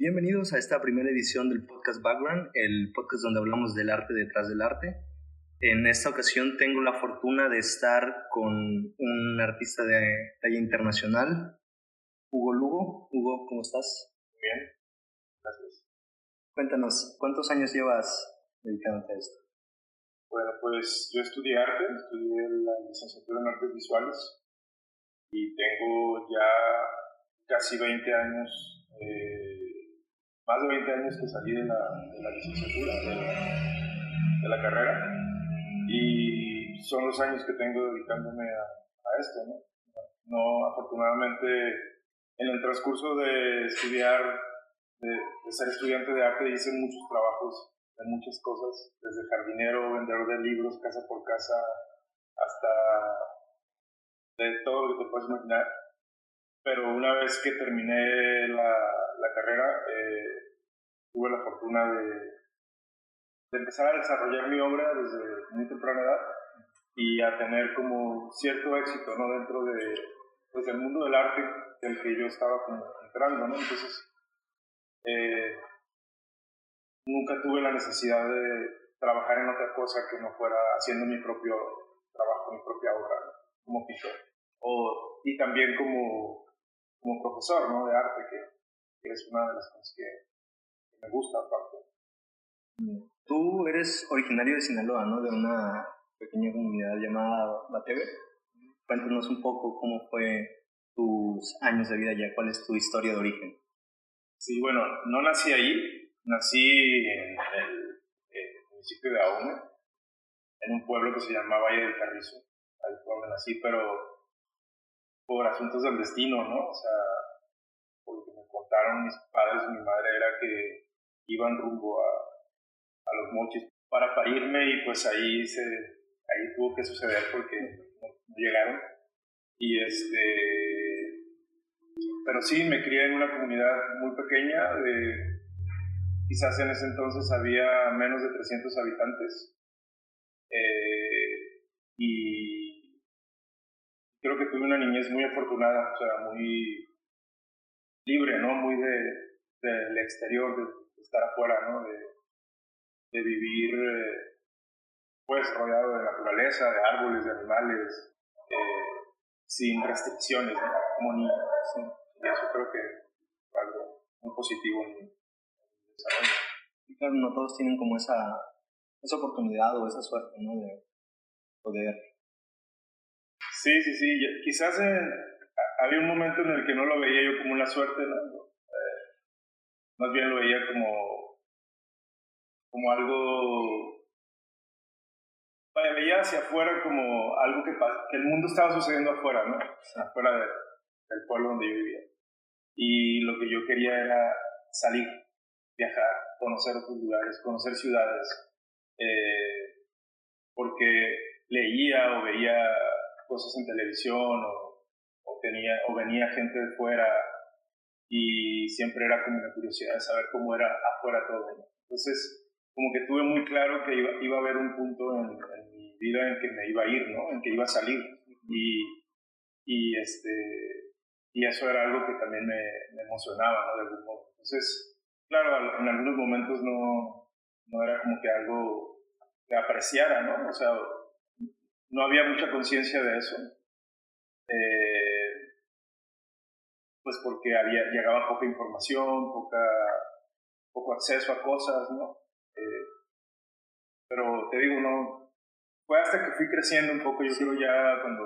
Bienvenidos a esta primera edición del podcast Background, el podcast donde hablamos del arte detrás del arte. En esta ocasión tengo la fortuna de estar con un artista de talla internacional, Hugo Lugo. Hugo, ¿cómo estás? Bien, gracias. Cuéntanos, ¿cuántos años llevas dedicándote a esto? Bueno, pues yo estudié arte, estudié la licenciatura en artes visuales y tengo ya casi 20 años eh, más de 20 años que salí de la, de licenciatura, de la, carrera, y son los años que tengo dedicándome a, esto, ¿no? Afortunadamente, en el transcurso de estudiar, de, ser estudiante de arte, hice muchos trabajos de muchas cosas, desde jardinero, vendedor de libros, casa por casa, hasta de todo lo que te puedes imaginar. Pero una vez que terminé la, la carrera, eh, tuve la fortuna de, de, empezar a desarrollar mi obra desde muy temprana edad y a tener como cierto éxito ¿no? dentro de, pues, del mundo del arte del que yo estaba entrando. ¿no? Entonces, eh, nunca tuve la necesidad de trabajar en otra cosa que no fuera haciendo mi propio trabajo, mi propia obra, como pintor. O, y también como, como profesor ¿no? de arte, que que es una de las cosas que, me gusta aparte. Tú eres originario de Sinaloa, ¿no? De una pequeña comunidad llamada Bateve. Cuéntanos un poco cómo fue tus años de vida allá, cuál es tu historia de origen. Sí, bueno, no nací ahí, nací en el, municipio de Ahome, en un pueblo que se llama Valle del Carrizo. Ahí fue donde nací, pero por asuntos del destino, ¿no? O sea, contaron mis padres y mi madre era que iban rumbo a, a los mochis para parirme y pues ahí se ahí tuvo que suceder porque no, llegaron. Y este pero sí me crié en una comunidad muy pequeña de quizás en ese entonces había menos de 300 habitantes. Eh, y creo que tuve una niñez muy afortunada o sea muy libre, ¿no? Muy de, del exterior, de, estar afuera, ¿no? De, de vivir, eh, pues, rodeado de naturaleza, de árboles, de animales, eh, sin restricciones, ¿no? Como niño. Y eso creo que es algo muy positivo en mi desarrollo. Y claro, no todos tienen como esa, esa oportunidad o esa suerte, ¿no? De poder. Sí, sí, sí. Quizás en, había un momento en el que no lo veía yo como una suerte, ¿no? Eh, más bien lo veía como, como algo, veía hacia afuera como algo que, que el mundo estaba sucediendo afuera, ¿no? Afuera del pueblo donde yo vivía. Y lo que yo quería era salir, viajar, conocer otros lugares, conocer ciudades, eh, porque leía o veía cosas en televisión o o venía gente de fuera y siempre era como una curiosidad de saber cómo era afuera todo. Entonces, como que tuve muy claro que iba, iba a haber un punto en, mi vida en que me iba a ir, ¿no? En que iba a salir. Y, y, este, y eso era algo que también me, me emocionaba, ¿no? De algún modo. Entonces, claro, en algunos momentos no, no era como que algo que apreciara, ¿no? O sea, no había mucha conciencia de eso. Eh, pues porque había, llegaba poca información, poca, poco acceso a cosas, ¿no? Eh, pero te digo, no, fue hasta que fui creciendo un poco, yo creo ya cuando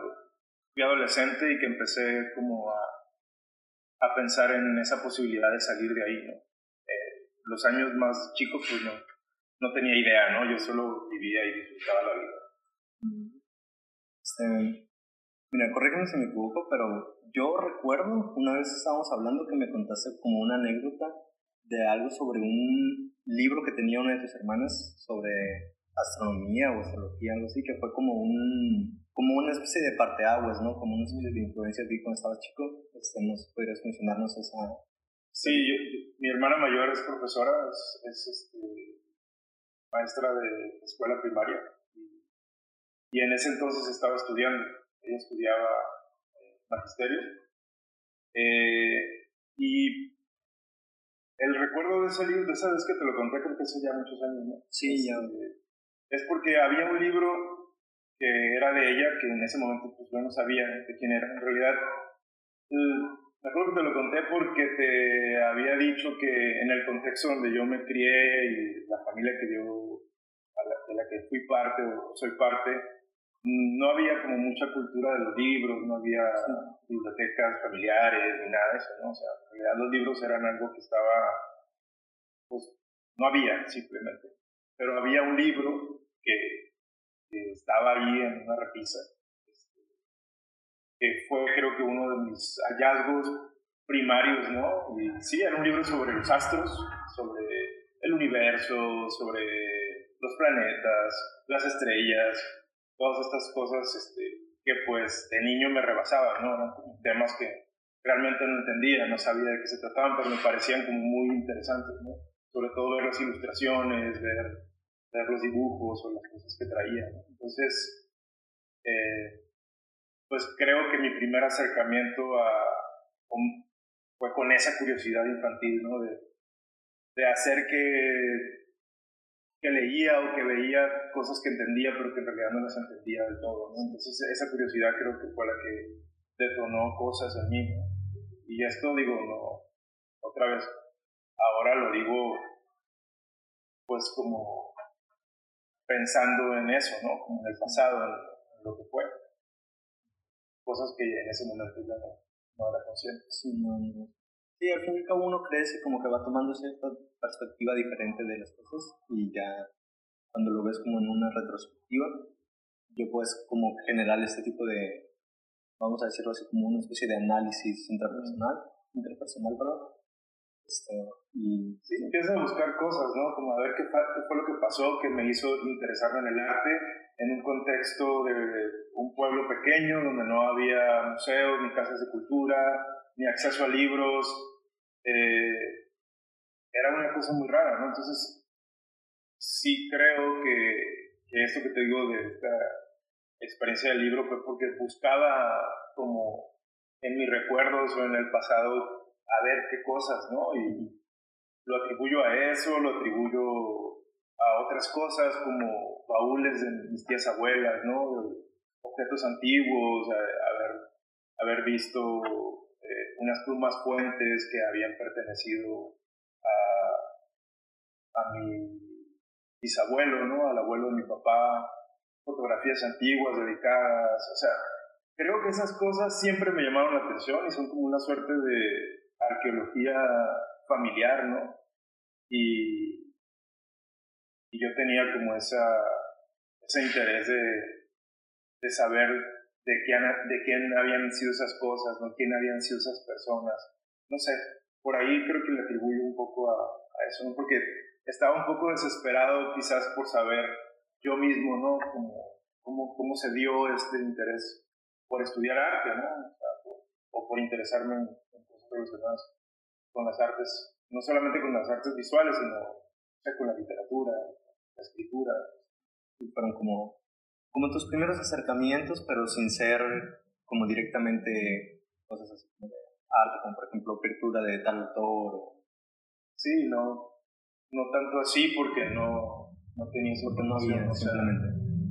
fui adolescente y que empecé como a, a pensar en esa posibilidad de salir de ahí, ¿no? Eh, los años más chicos, pues no, no tenía idea, ¿no? Yo solo vivía y disfrutaba la vida. Este, mira, corrígeme si me equivoco, pero yo recuerdo, una vez estábamos hablando que me contaste como una anécdota de algo sobre un libro que tenía una de tus hermanas sobre astronomía o astrología, algo así, que fue como un como una especie de parteaguas, ¿no? Como una especie de influencia de cuando estabas chico. Este, ¿Nos podrías mencionarnos esa...? Sí, mi hermana mayor es profesora, es, este, maestra de escuela primaria y en ese entonces estaba estudiando. Ella estudiaba magisterio. Eh, y el recuerdo de ese libro, de esa vez que te lo conté, creo que hace ya muchos años, ¿no? Sí, ya. Este, es porque había un libro que era de ella, que en ese momento pues yo no sabía de quién era. En realidad, me acuerdo que te lo conté porque te había dicho que en el contexto donde yo me crié y la familia que yo, de la que fui parte o soy parte, no había como mucha cultura de los libros, no había bibliotecas familiares ni nada de eso, ¿no? O sea, en realidad los libros eran algo que estaba, pues, no había simplemente. Pero había un libro que, que estaba ahí en una repisa, este, que fue creo que uno de mis hallazgos primarios, ¿no? Y sí, era un libro sobre los astros, sobre el universo, sobre los planetas, las estrellas, todas estas cosas este, que pues de niño me rebasaban, ¿no? Eran temas que realmente no entendía, no sabía de qué se trataban, pero me parecían como muy interesantes, ¿no? Sobre todo ver las ilustraciones, ver, ver los dibujos o las cosas que traía, Entonces, eh, pues creo que mi primer acercamiento a, fue con esa curiosidad infantil, ¿no? De, de hacer que que leía o que veía cosas que entendía, pero que en realidad no las entendía del todo. Entonces esa curiosidad creo que fue la que detonó cosas en mí. Y esto digo, no, otra vez, ahora lo digo pues como pensando en eso, ¿no? En el pasado, en, lo que fue. Cosas que en ese momento ya no, no era consciente. Sí, al fin y al cabo uno crece como que va tomando cierta perspectiva diferente de las cosas y ya cuando lo ves como en una retrospectiva, yo puedes como generar este tipo de, vamos a decirlo así, como una especie de análisis interpersonal, interpersonal, perdón. Este, y sí, empiezas a buscar cosas, ¿no? Como a ver qué, fue lo que pasó que me hizo interesarme en el arte en un contexto de un pueblo pequeño donde no había museos ni casas de cultura, ni acceso a libros, eh, era una cosa muy rara, ¿no? Entonces, sí creo que, esto que te digo de esta experiencia del libro fue porque buscaba como en mis recuerdos o en el pasado a ver qué cosas, ¿no? Y lo atribuyo a eso, lo atribuyo a otras cosas como baúles de mis tías abuelas, ¿no? Objetos antiguos, haber, haber visto unas plumas fuentes que habían pertenecido a, mi bisabuelo, ¿no? Al abuelo de mi papá, fotografías antiguas dedicadas, o sea, creo que esas cosas siempre me llamaron la atención y son como una suerte de arqueología familiar, ¿no? Y, y yo tenía como esa, ese interés de, de saber de quién, de quién habían sido esas cosas, ¿no? quién habían sido esas personas. No sé, por ahí creo que le atribuyo un poco a, a eso, ¿no? porque estaba un poco desesperado quizás por saber yo mismo, ¿no? Cómo, cómo, cómo se dio este interés por estudiar arte, ¿no? O, por, interesarme en, cosas relacionadas con las artes, no solamente con las artes visuales, sino con la literatura, la escritura. Y fueron como como tus primeros acercamientos, pero sin ser como directamente cosas así como de arte, como por ejemplo apertura de tal autor. Sí, no, no tanto así porque no, no tenía porque no había, simplemente.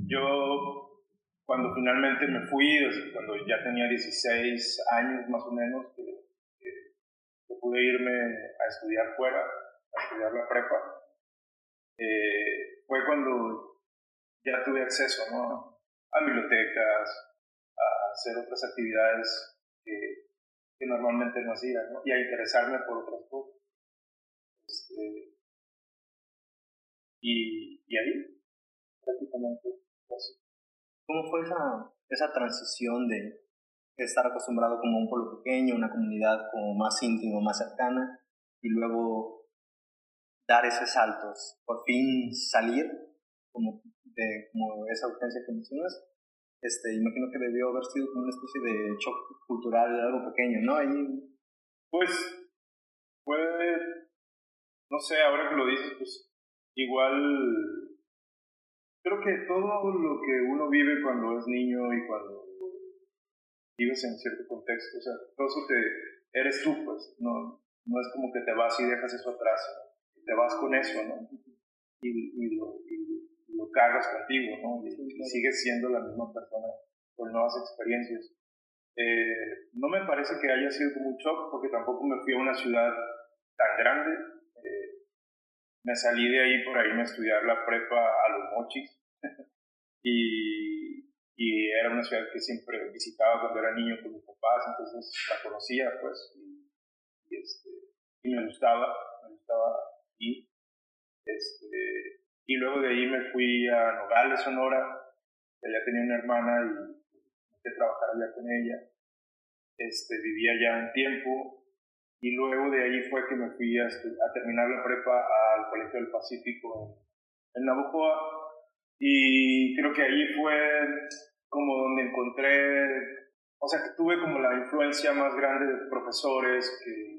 Yo, cuando finalmente me fui, cuando ya tenía 16 años más o menos, que, pude irme a estudiar fuera, a estudiar la prepa, eh, fue cuando ya tuve acceso ¿no? a bibliotecas, a hacer otras actividades que, que normalmente no hacía, ¿no? y a interesarme por otras cosas. Este, y, y, ahí, prácticamente, así. ¿Cómo fue esa, esa transición de estar acostumbrado como un pueblo pequeño, una comunidad como más íntima, más cercana, y luego dar esos saltos, por fin salir como de como esa ausencia que mencionas, este, imagino que debió haber sido como una especie de choque cultural, algo pequeño, ¿no? Ahí... Pues fue, no sé, ahora que lo dices, pues igual creo que todo lo que uno vive cuando es niño y cuando vives en cierto contexto, o sea, todo eso te, eres tú, pues, no, no es como que te vas y dejas eso atrás, te vas con eso, ¿no? Y, y, lo, y lo, cargas contigo, ¿no? Y, sigues siendo la misma persona con nuevas experiencias. Eh, no me parece que haya sido como un shock porque tampoco me fui a una ciudad tan grande. Me salí de ahí por irme a estudiar la prepa a los mochis y, y, era una ciudad que siempre visitaba cuando era niño con mis papás, entonces la conocía pues y, este, y me gustaba, me gustaba ir. Este, y luego de ahí me fui a Nogales, Sonora, ya tenía una hermana y de trabajar allá con ella. Este, vivía ya un tiempo y luego de ahí fue que me fui a, a terminar la prepa al Colegio del Pacífico en, Navajoa y creo que ahí fue como donde encontré, o sea, que tuve como la influencia más grande de profesores que,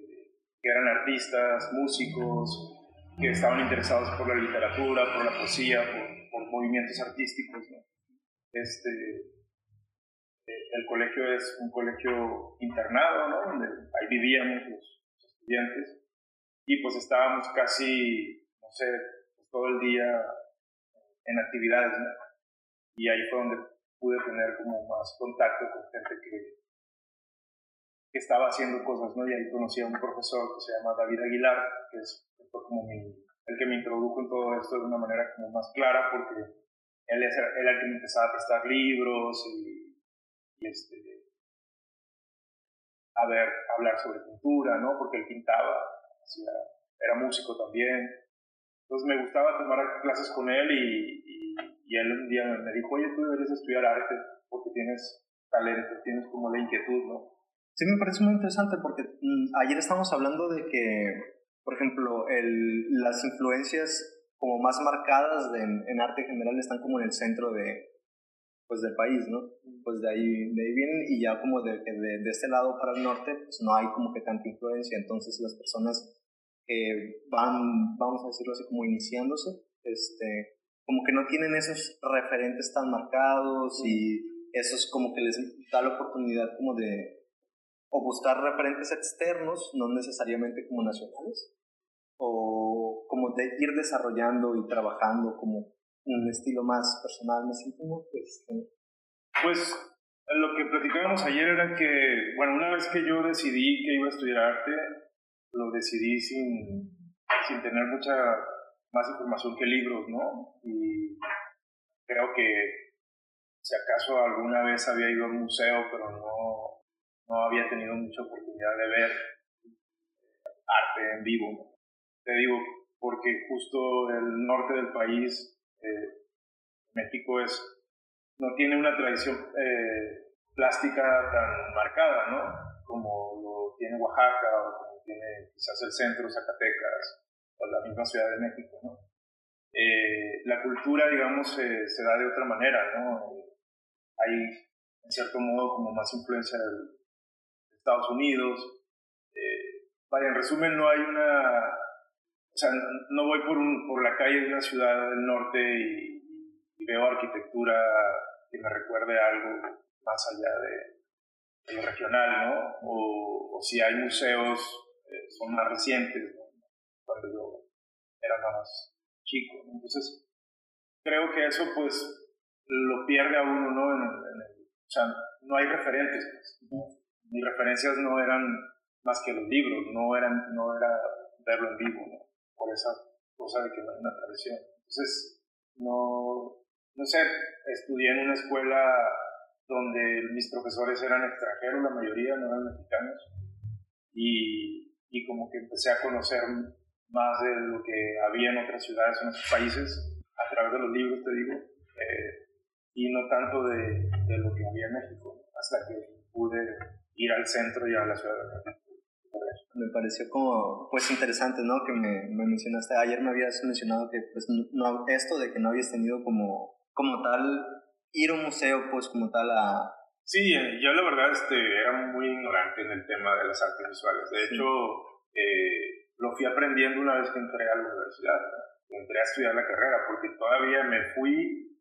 eran artistas, músicos, que estaban interesados por la literatura, por la poesía, por, movimientos artísticos. Este, el colegio es un colegio internado, ¿no? Donde ahí vivíamos los, y pues estábamos casi, no sé, pues, todo el día en actividades. Y ahí fue donde pude tener como más contacto con gente que, estaba haciendo cosas, ¿no? Y ahí conocí a un profesor que se llama David Aguilar, que es como mi, el que me introdujo en todo esto de una manera como más clara, porque él era el que me empezaba a prestar libros y este, a ver, hablar sobre pintura, ¿no? Porque él pintaba, era músico también. Entonces me gustaba tomar clases con él y, y, él un día me dijo, oye, tú deberías estudiar arte porque tienes talento, tienes como la inquietud, ¿no? Sí, me parece muy interesante porque mm, ayer estábamos hablando de que, por ejemplo, el, las influencias como más marcadas en, en arte general están como en el centro de, pues del país, ¿no? Pues de ahí, de ahí vienen y ya como de, de, de, este lado para el norte, pues no hay como que tanta influencia, entonces las personas que van, vamos a decirlo así, como iniciándose, este, como que no tienen esos referentes tan marcados y eso es como que les da la oportunidad como de o buscar referentes externos, no necesariamente como nacionales, o como de ir desarrollando y trabajando como un estilo más personal, más íntimo, pues... Pues lo que platicábamos ayer era que, bueno, una vez que yo decidí que iba a estudiar arte, lo decidí sin, sin tener mucha más información que libros, ¿no? Y creo que si acaso alguna vez había ido a un museo, pero no, no había tenido mucha oportunidad de ver arte en vivo. Te digo, porque justo el norte del país eh, México es, no tiene una tradición eh, plástica tan marcada, ¿no? Como lo tiene Oaxaca o como tiene quizás el centro, Zacatecas o la misma Ciudad de México, ¿no? Eh, la cultura, digamos, se da de otra manera, ¿no? Hay, en cierto modo, como más influencia de Estados Unidos. vaya, en resumen, no hay una o sea, no voy por, un, por la calle de una ciudad del norte y, veo arquitectura que me recuerde algo más allá de, lo regional, ¿no? O, si hay museos, eh, son más recientes, ¿no? Cuando yo era más chico. Entonces, creo que eso pues lo pierde a uno, ¿no? o sea, no hay referentes. Pues, Mis referencias no eran más que los libros, no, eran, no era verlo en vivo, ¿no? Por esa cosa de que no hay una tradición. Entonces, no, no sé, estudié en una escuela donde mis profesores eran extranjeros, la mayoría no eran mexicanos, y, y como que empecé a conocer más de lo que había en otras ciudades, en otros países, a través de los libros, te digo, eh, y no tanto de, de, lo que había en México, hasta que pude ir al centro y a la ciudad de México me pareció como, pues interesante, ¿no? Que me, me, mencionaste, ayer me habías mencionado que, pues, no, esto de que no habías tenido como, como tal, ir a un museo, pues, como tal a... Sí, yo la verdad este, era muy ignorante en el tema de las artes visuales. De hecho, eh, lo fui aprendiendo una vez que entré a la universidad, entré a estudiar la carrera, porque todavía me fui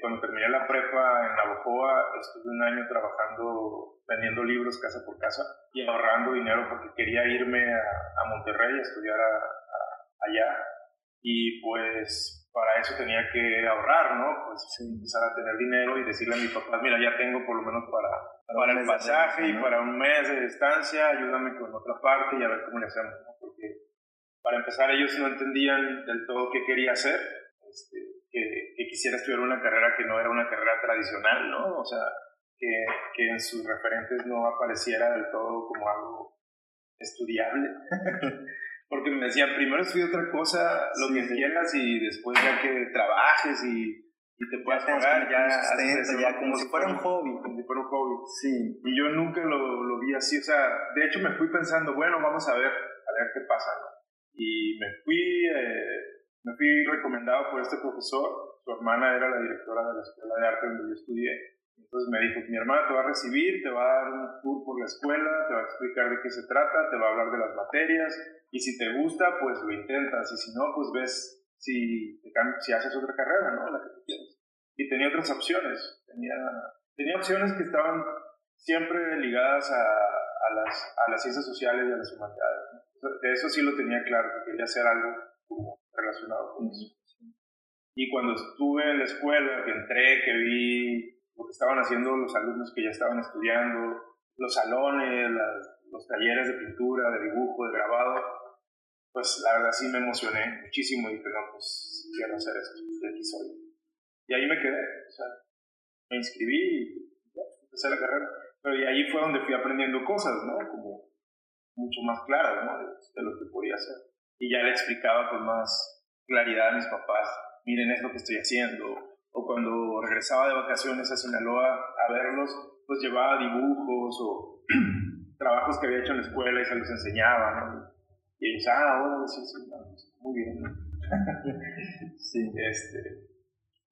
cuando terminé la prepa en Navojoa, estuve un año trabajando, vendiendo libros casa por casa y ahorrando dinero porque quería irme a, Monterrey a estudiar allá. Y pues para eso tenía que ahorrar, ¿no? Pues empezar a tener dinero y decirle a mi papá, mira, ya tengo por lo menos para, para, el pasaje y para un mes de estancia, ayúdame con otra parte y a ver cómo le hacemos, ¿no? Porque para empezar ellos no entendían del todo qué quería hacer. Este, que, quisiera estudiar una carrera que no era una carrera tradicional, ¿no? O sea, que, que en sus referentes no apareciera del todo como algo estudiable. Porque me decían, primero estudia otra cosa, lo que quieras, y después ya que trabajes y, y te puedas pagar, ya, ya como si fuera un hobby. Como si fuera un hobby. Sí. Y yo nunca lo, lo vi así, o sea, de hecho me fui pensando, bueno, vamos a ver, a ver qué pasa, ¿no? Y me fui, eh, me fui recomendado por este profesor, su hermana era la directora de la Escuela de Arte donde yo estudié. Entonces me dijo, mi hermana te va a recibir, te va a dar un tour por la escuela, te va a explicar de qué se trata, te va a hablar de las materias y si te gusta, pues lo intentas y si no, pues ves si, si haces otra carrera, ¿no? La que tú quieres. Y tenía otras opciones, tenía, tenía opciones que estaban siempre ligadas a, a, las, a las ciencias sociales y a las humanidades. De eso sí lo tenía claro, que quería hacer algo como relacionado con eso. Y cuando estuve en la escuela, que entré, que vi lo que estaban haciendo los alumnos que ya estaban estudiando, los salones, los talleres de pintura, de dibujo, de grabado, pues la verdad sí me emocioné muchísimo y dije, no, pues quiero hacer esto, de aquí soy. Y ahí me quedé, o sea, me inscribí y empecé la carrera. Pero y ahí fue donde fui aprendiendo cosas, ¿no? Como mucho más claras, ¿no? de lo que podía hacer y ya le explicaba con más claridad a mis papás, miren es lo que estoy haciendo. O cuando regresaba de vacaciones a Sinaloa a verlos, pues llevaba dibujos o trabajos que había hecho en la escuela y se los enseñaba, ¿no? Y ellos, ah, bueno, sí, sí, pues, muy bien. sí. Este,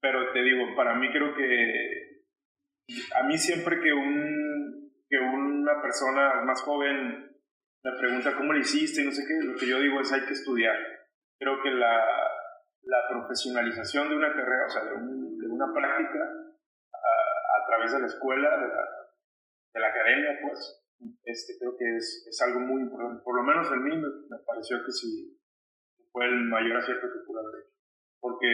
pero te digo, para mí creo que a mí siempre que, un, que una persona más joven me pregunta cómo lo hiciste no sé qué, lo que yo digo es hay que estudiar. Creo que la, la profesionalización de una carrera, o sea, de, una práctica a, través de la escuela, de la, de la academia, pues, este, creo que es, es, algo muy importante. Por lo menos en mí me, pareció que sí fue el mayor acierto que pude haber hecho. Porque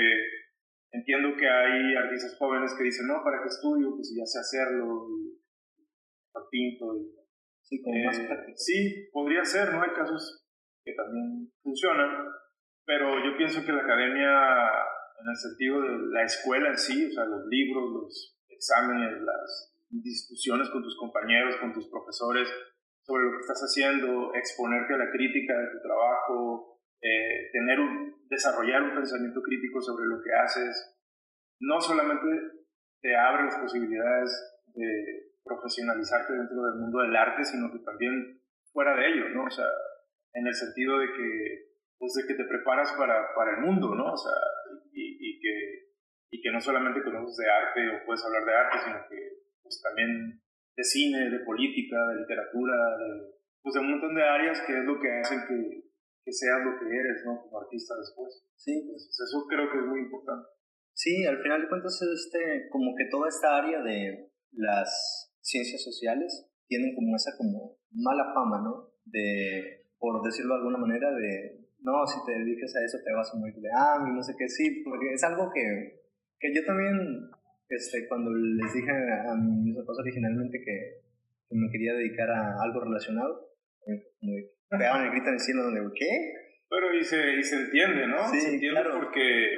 entiendo que hay artistas jóvenes que dicen, no, ¿para qué estudio? Pues ya sé hacerlo, y, pinto y Sí, eh, Sí, podría ser, ¿no? Hay casos que también funcionan, pero yo pienso que la academia, en el sentido de la escuela en sí, o sea, los libros, los exámenes, las discusiones con tus compañeros, con tus profesores sobre lo que estás haciendo, exponerte a la crítica de tu trabajo, eh, tener un, desarrollar un pensamiento crítico sobre lo que haces, no solamente te abre las posibilidades de profesionalizarte dentro del mundo del arte, sino que también fuera de ello, ¿no? O sea, en el sentido de que, pues de que te preparas para, para el mundo, ¿no? O sea, y, y, que, y que no solamente conoces de arte o puedes hablar de arte, sino que pues también de cine, de política, de literatura, de, pues de un montón de áreas que es lo que hacen que, que seas lo que eres, ¿no? Como artista después. Sí. Entonces, eso creo que es muy importante. Sí, al final de cuentas, este, como que toda esta área de las ciencias sociales tienen como esa como mala fama, ¿no? De, por decirlo de alguna manera, de, no, si te dedicas a eso te vas a morir de hambre, no sé qué, sí, porque es algo que, que yo también, este, cuando les dije a mis papás originalmente que, que, me quería dedicar a algo relacionado, me pegaban el grito en el cielo donde, ¿qué? Pero y se, y se entiende, ¿no? Sí, se entiende claro. porque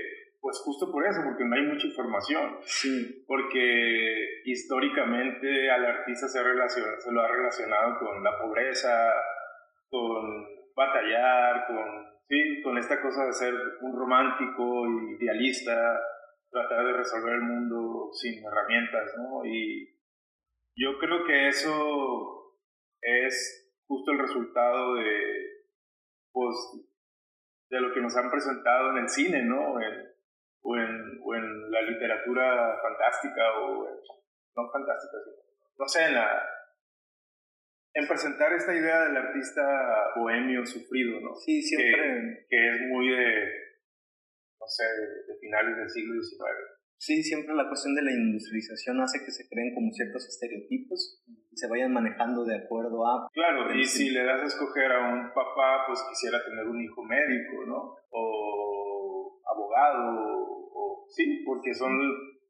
pues justo por eso, porque no hay mucha información. Sí. Porque históricamente al artista se, se lo ha relacionado con la pobreza, con batallar, con, sí, con esta cosa de ser un romántico, idealista, tratar de resolver el mundo sin herramientas, ¿no? Y yo creo que eso es justo el resultado de, pues, de lo que nos han presentado en el cine, ¿no? O en, o en la literatura fantástica o no fantástica, no sé, en la en presentar esta idea del artista bohemio sufrido, ¿no? Sí, siempre. Que, es muy de, no sé, de, finales del siglo XIX. Sí, siempre la cuestión de la industrialización hace que se creen como ciertos estereotipos y se vayan manejando de acuerdo a... Claro, y si le das a escoger a un papá, pues quisiera tener un hijo médico, ¿no? O abogado, sí, porque son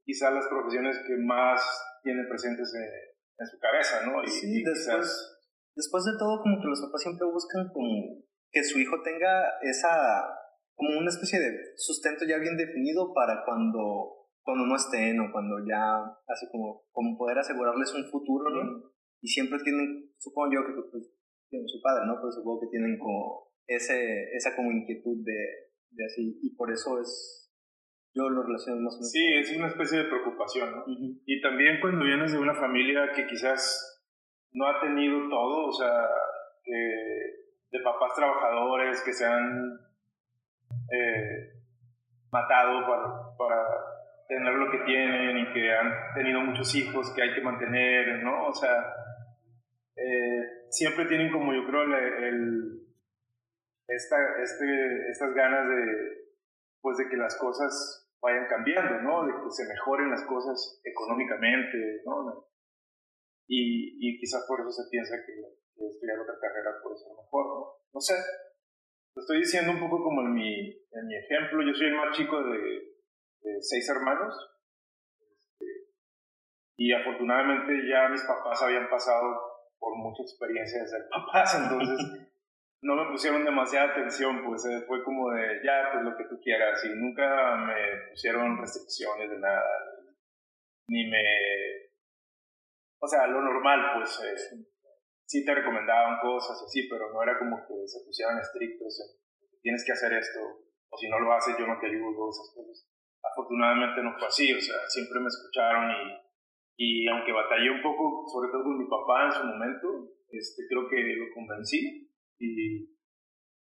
quizás las profesiones que más tienen presentes en, su cabeza, ¿no? Y, sí, después, después de todo, como que los papás siempre buscan como que su hijo tenga esa, como una especie de sustento ya bien definido para cuando cuando no estén o cuando ya, así como, como poder asegurarles un futuro, ¿no? Y siempre tienen, supongo yo que, pues, yo no soy padre, ¿no? Pero supongo que tienen como ese, esa como inquietud de, de así, y por eso es, yo lo relaciono más o menos. Sí, es una especie de preocupación, ¿no? Y también cuando vienes de una familia que quizás no ha tenido todo, o sea, que de papás trabajadores que se han eh, matado para, para tener lo que tienen y que han tenido muchos hijos que hay que mantener, ¿no? O sea, eh, siempre tienen como yo creo el, esta, este, estas ganas de, pues de que las cosas vayan cambiando, ¿no? De que se mejoren las cosas económicamente, ¿no? Y, y quizás por eso se piensa que, que estudiar otra carrera puede ser mejor, ¿no? No sé, lo estoy diciendo un poco como en mi, en mi ejemplo, yo soy el más chico de, seis hermanos. Este, y afortunadamente ya mis papás habían pasado por muchas experiencias de ser papás, entonces no me pusieron demasiada atención, pues eh, fue como de, ya, pues lo que tú quieras, y nunca me pusieron restricciones de nada, ni me... O sea, lo normal, pues eh, sí te recomendaban cosas así, pero no era como que se pusieran estrictos, tienes que hacer esto, o si no lo haces yo no te ayudo, esas cosas. Afortunadamente no fue así, o sea, siempre me escucharon y, y aunque batallé un poco, sobre todo con mi papá en su momento, este, creo que lo convencí y,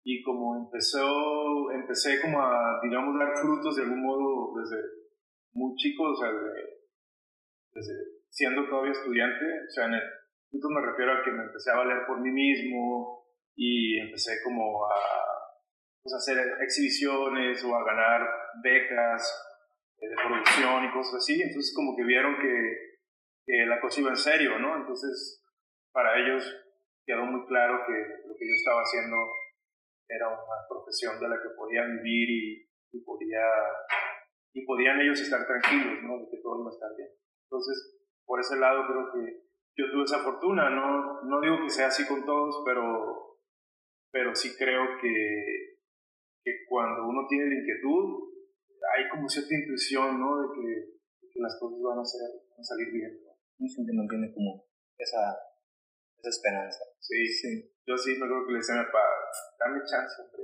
y como empezó, empecé como a, digamos, dar frutos de algún modo desde muy chico, o sea, desde, siendo todavía estudiante, o sea, en el punto me refiero a que me empecé a valer por mí mismo y empecé como a pues, hacer exhibiciones o a ganar becas de producción y cosas así, entonces como que vieron que, la cosa iba en serio, ¿no? Entonces para ellos quedó muy claro que lo que yo estaba haciendo era una profesión de la que podían vivir y, y podía, y podían ellos estar tranquilos, ¿no? De que todo iba a estar bien. Entonces, por ese lado creo que yo tuve esa fortuna, no, no digo que sea así con todos, pero, pero sí creo que, que cuando uno tiene la inquietud, hay como cierta intuición, ¿no? De que, las cosas van a, salir bien. ¿no? siempre mantiene como esa, esa esperanza. Sí, sí. Yo sí me acuerdo que le decía a mi papá, dame chance, hombre.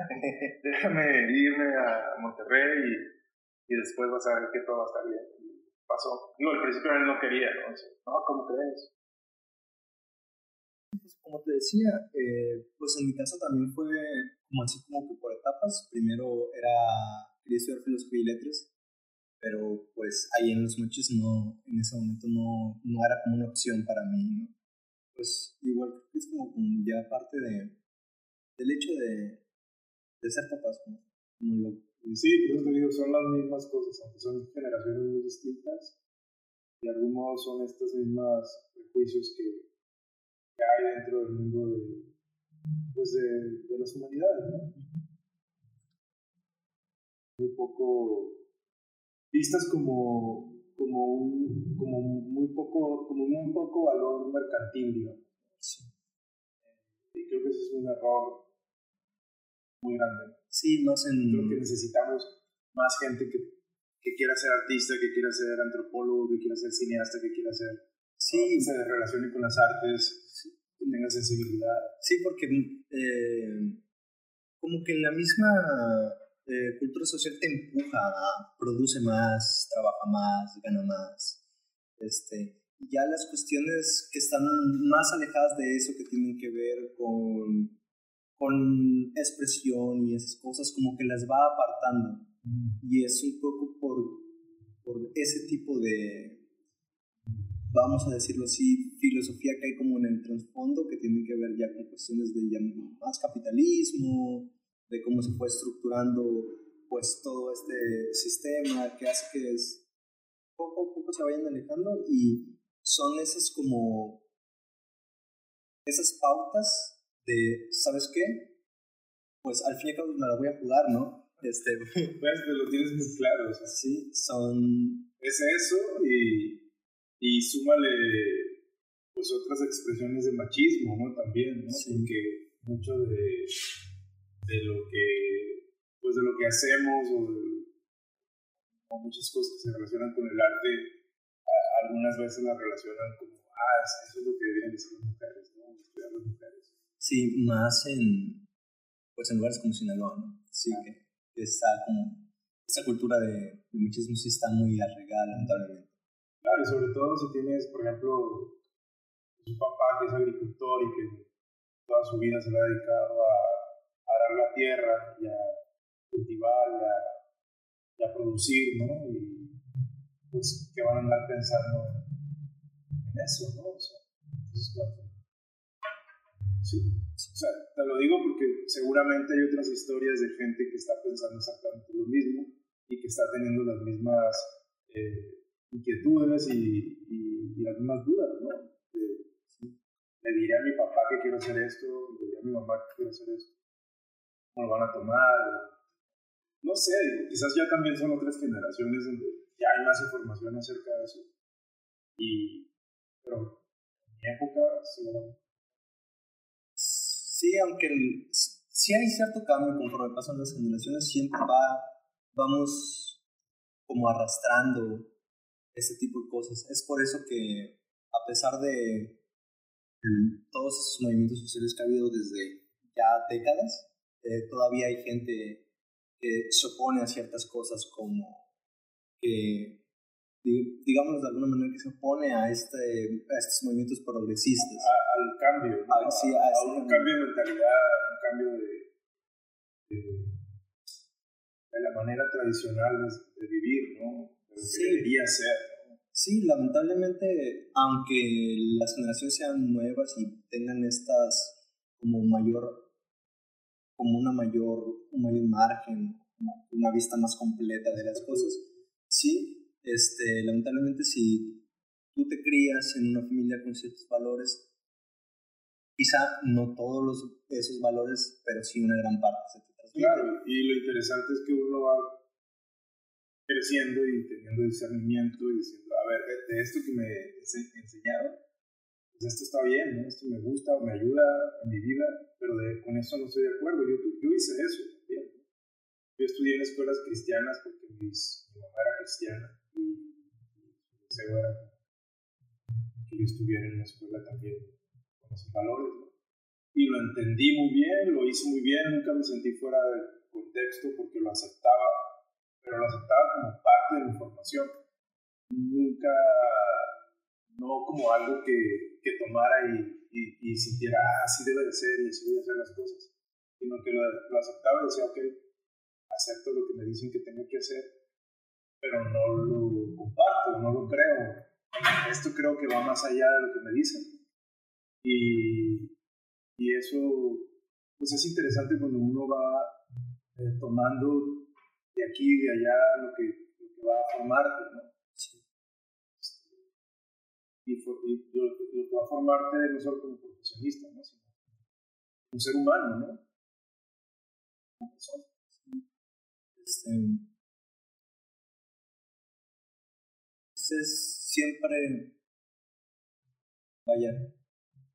Déjame irme a Monterrey y, y, después vas a ver que todo va a estar bien. Y pasó. Digo, al principio él no quería, ¿no? no, ¿cómo crees? Pues como te decía, eh, pues en mi caso también fue como así como que por etapas. Primero era quería estudiar filosofía y letras, pero pues ahí en los mochis no, en ese momento no, no era como una opción para mí, ¿no? Pues igual es como, ya parte de, del hecho de, de ser papás, como, lo, Sí, por eso te digo, son las mismas cosas, aunque son generaciones muy distintas, de algún modo son estas mismas prejuicios que, que hay dentro del mundo de, pues de, de las humanidades, ¿no? muy poco vistas como, como, un, como muy poco como muy poco valor mercantil, Y creo que eso es un error muy grande. Sí, más en... Creo que necesitamos más gente que, que quiera ser artista, que quiera ser antropólogo, que quiera ser cineasta, que quiera ser... Sí. se relacione con las artes, que tenga sensibilidad. Sí, porque eh, como que en la misma eh, cultura social te empuja a produce más, trabaja más, gana más. Este, ya las cuestiones que están más alejadas de eso, que tienen que ver con, con expresión y esas cosas, como que las va apartando. Y es un poco por, por ese tipo de, vamos a decirlo así, filosofía que hay como en el trasfondo, que tienen que ver ya con cuestiones de más capitalismo, de cómo se fue estructurando pues todo este sistema que hace que es, poco a poco se vayan alejando y son esas como esas pautas de, ¿sabes qué? Pues al fin y al cabo me la voy a jugar, ¿no? Este, pues te lo tienes muy claro. O sea. Sí, son... Es eso y, y súmale pues otras expresiones de machismo, ¿no? También, ¿no? Sí. Porque mucho de, de lo que pues de lo que hacemos o, de, o muchas cosas que se relacionan con el arte a, algunas veces las relacionan como ah eso es lo que deberían decir las mujeres no estudiar las mujeres Sí, más en pues en lugares como Sinaloa, ¿no? Sí, que, que está como esa cultura de, de machismo sí está muy arraigada lamentablemente. claro y sobre todo si tienes por ejemplo un papá que es agricultor y que toda su vida se le ha dedicado a la tierra y a cultivar y a, producir, ¿no? Y pues que van a andar pensando en eso, ¿no? O sea, te lo digo porque seguramente hay otras historias de gente que está pensando exactamente lo mismo y que está teniendo las mismas eh, inquietudes y, las mismas dudas, ¿no? Le diré a mi papá que quiero hacer esto, le diré a mi mamá que quiero hacer esto, cómo lo van a tomar, no sé, quizás ya también son otras generaciones donde ya hay más información acerca de eso. Y, pero en mi época sí. Sí, aunque el, sí hay cierto cambio conforme pasan las generaciones, siempre va, vamos como arrastrando ese tipo de cosas. Es por eso que a pesar de todos esos movimientos sociales que ha habido desde ya décadas, eh, todavía hay gente que se opone a ciertas cosas como que, digamos de alguna manera, que se opone a, este, a estos movimientos progresistas. A, al cambio, ¿no? a, sí, a, a un cambio de mentalidad, un cambio de, de, de la manera tradicional de, de vivir, ¿no? De lo que debería ser. Sí, lamentablemente, aunque las generaciones sean nuevas y tengan estas como mayor, como una mayor, un mayor margen, una vista más completa de las cosas, sí, este, lamentablemente si tú te crías en una familia con ciertos valores, quizá no todos los, esos valores, pero sí una gran parte se te transmite. Claro, y lo interesante es que uno va creciendo y teniendo discernimiento y diciendo, a ver, de, esto que me ense- enseñaron, pues esto está bien, esto me gusta o me ayuda en mi vida, pero con eso no estoy de acuerdo. Yo, hice eso. ¿no? Yo estudié en escuelas cristianas porque mi mamá era cristiana y mi deseo era que yo estuviera en una escuela también con esos valores. ¿no? Y lo entendí muy bien, lo hice muy bien, nunca me sentí fuera de contexto porque lo aceptaba, pero lo aceptaba como parte de mi formación. Nunca, no como algo que, que tomara y, y, sintiera, ah, así debe de ser y así voy a hacer las cosas, sino que lo, lo aceptaba y decía, ok, acepto lo que me dicen que tengo que hacer, pero no lo comparto, no lo creo. Esto creo que va más allá de lo que me dicen. Y, y eso, pues es interesante cuando uno va eh, tomando de aquí y de allá lo que, lo que va a formarte, ¿no? Y, y lo, que va a formarte no solo como profesionista, ¿no? Sino como un ser humano, ¿no? Como persona. Este, es siempre, vaya,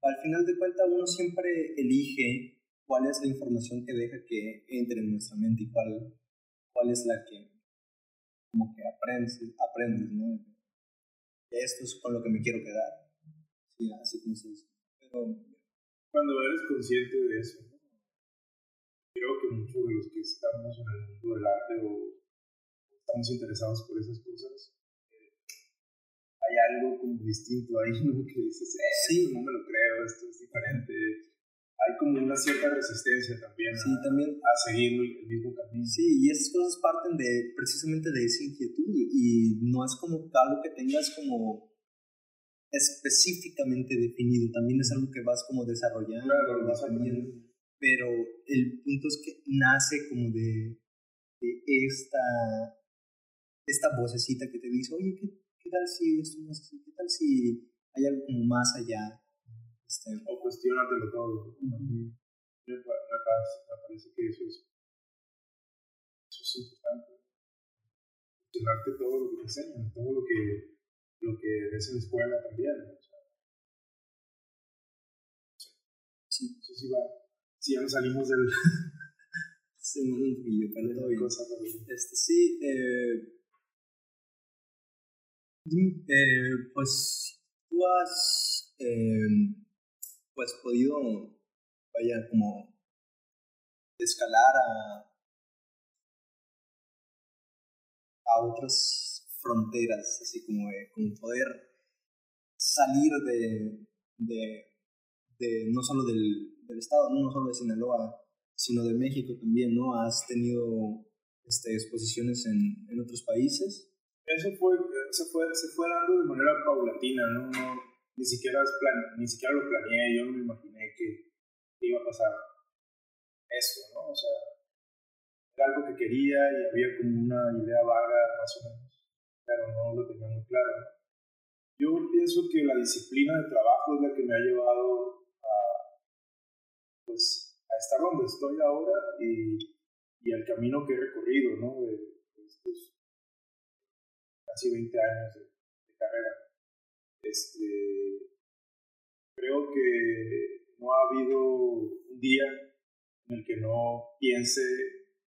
al final de cuentas uno siempre elige cuál es la información que deja que entre en nuestra mente y cuál, cuál es la que como que aprendes, aprendes ¿no? Esto es con lo que me quiero quedar. Sí, así como se dice. Pero, Cuando eres consciente de eso, ¿no? creo que muchos de los que estamos en el mundo del arte o estamos interesados por esas cosas, eh, hay algo como distinto ahí, ¿no? Que dices, eh, Sí. no me lo creo, esto es diferente. Hay como una cierta resistencia también sí, a, también a seguir el mismo camino. Sí, y esas cosas parten de precisamente de esa inquietud y no es como algo que tengas como específicamente definido, también es algo que vas como desarrollando, Claro, aprendiendo. pero el punto es que nace como de, de esta, esta vocecita que te dice, oye, ¿qué, qué tal si esto no es así? ¿Qué tal si hay algo como más allá? Este, o cuestionatelo todo. me, me, parece, que eso es, eso es importante. Cuestionarte todo lo que te enseñan, todo lo que, lo que ves en la escuela también. O sea, sí. Eso sí va. Si ya nos salimos del... sí, un poquillo, pero Este, sí, eh, eh, pues tú has eh, pues podido, vaya, como escalar a, a otras fronteras, así como, como poder salir de, de, de no solo del, del estado, no, no solo de Sinaloa, sino de México también, ¿no? Has tenido este, exposiciones en, en otros países. Eso fue, se, fue, se fue dando de manera paulatina, ¿no? Ni, siquiera plan, ni siquiera lo planeé, yo no me imaginé que, iba a pasar eso, ¿no? O sea, era algo que quería y había como una idea vaga, más o menos, pero no lo tenía muy claro. Yo pienso que la disciplina de trabajo es la que me ha llevado a, pues, a estar donde estoy ahora y, y el camino que he recorrido, ¿no? De, estos casi 20 años de, carrera. Este, creo que no ha habido un día en el que no piense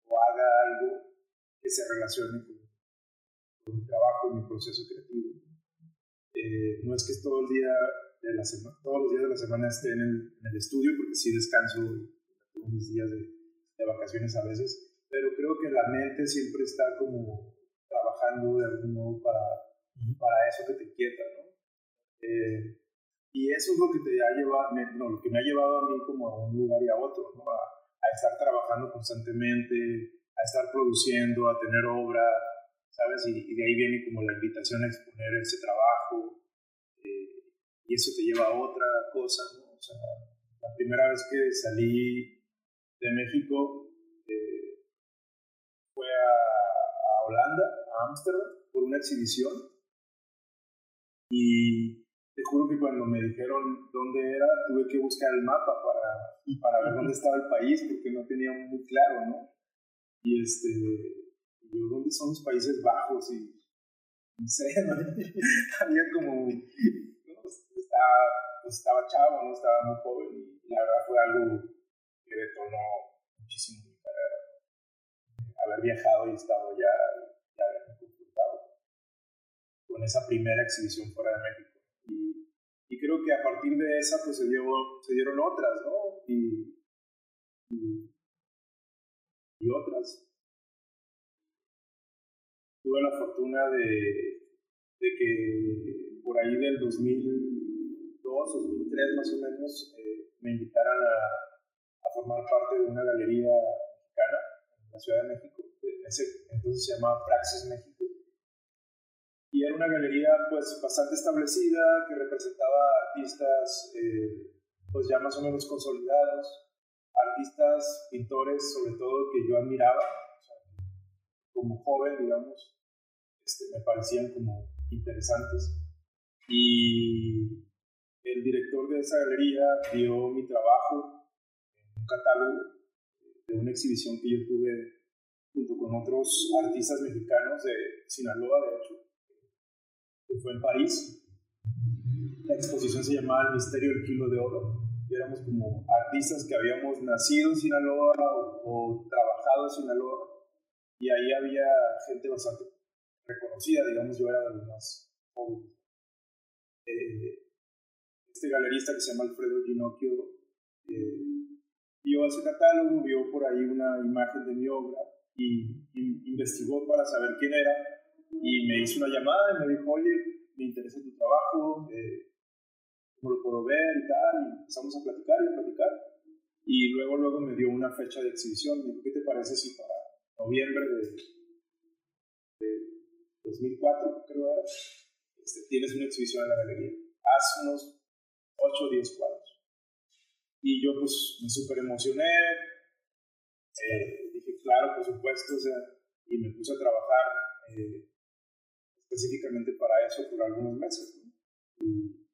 o haga algo que se relacione con, mi trabajo y mi proceso creativo. Eh, no es que todo el día de la semana, todos los días de la semana esté en el, en el estudio, porque sí descanso mis días de, de vacaciones a veces, pero creo que la mente siempre está como trabajando de algún modo para, para eso que te inquieta, ¿no? Eh, y eso es lo que te ha llevado, no, lo que me ha llevado a mí como a un lugar y a otro, ¿no? A, estar trabajando constantemente, a estar produciendo, a tener obra, ¿sabes? Y, de ahí viene como la invitación a exponer ese trabajo, eh, y eso te lleva a otra cosa, ¿no? O sea, la primera vez que salí de México eh, fue a Holanda, a Ámsterdam, por una exhibición, y te juro que cuando me dijeron dónde era, tuve que buscar el mapa para, para ver dónde estaba el país, porque no tenía muy claro, ¿no? Y este, yo, ¿dónde son los Países Bajos? Y no sé, había como, estaba, pues estaba chavo, ¿no? Estaba muy joven y la verdad fue algo que detonó muchísimo mi carrera. Haber viajado y estado ya, ya haberme confrontado con esa primera exhibición fuera de México. Y, creo que a partir de esa pues se, dieron otras, ¿no? Y, y, otras. Tuve la fortuna de, de que por ahí del 2002, 2003 más o menos, eh, me invitaran a, a, formar parte de una galería mexicana en la Ciudad de México. ese entonces se llamaba Praxis México y era una galería pues bastante establecida que representaba artistas eh, pues ya más o menos consolidados, artistas, pintores sobre todo que yo admiraba, como joven digamos, este, me parecían como interesantes. Y el director de esa galería vio mi trabajo en un catálogo de una exhibición que yo tuve junto con otros artistas mexicanos de Sinaloa, de hecho, que fue en París. La exposición se llamaba El misterio del kilo de oro. Y éramos como artistas que habíamos nacido en Sinaloa o, trabajado en Sinaloa. Y ahí había gente bastante reconocida, digamos, yo era de los más jóvenes. Eh, este galerista que se llama Alfredo Ginocchio eh, vio ese catálogo, vio por ahí una imagen de mi obra y, y investigó para saber quién era y me hizo una llamada y me dijo, oye, me interesa tu trabajo, eh, cómo lo puedo ver y tal, y empezamos a platicar y a platicar. Y luego, luego me dio una fecha de exhibición, me ¿qué te parece si para noviembre de, 2004, creo era, este, tienes una exhibición en la galería? Haz unos 8 o 10 cuadros. Y yo pues me súper emocioné, eh, dije, claro, por supuesto, o y me puse a trabajar eh, específicamente para eso por algunos meses. Y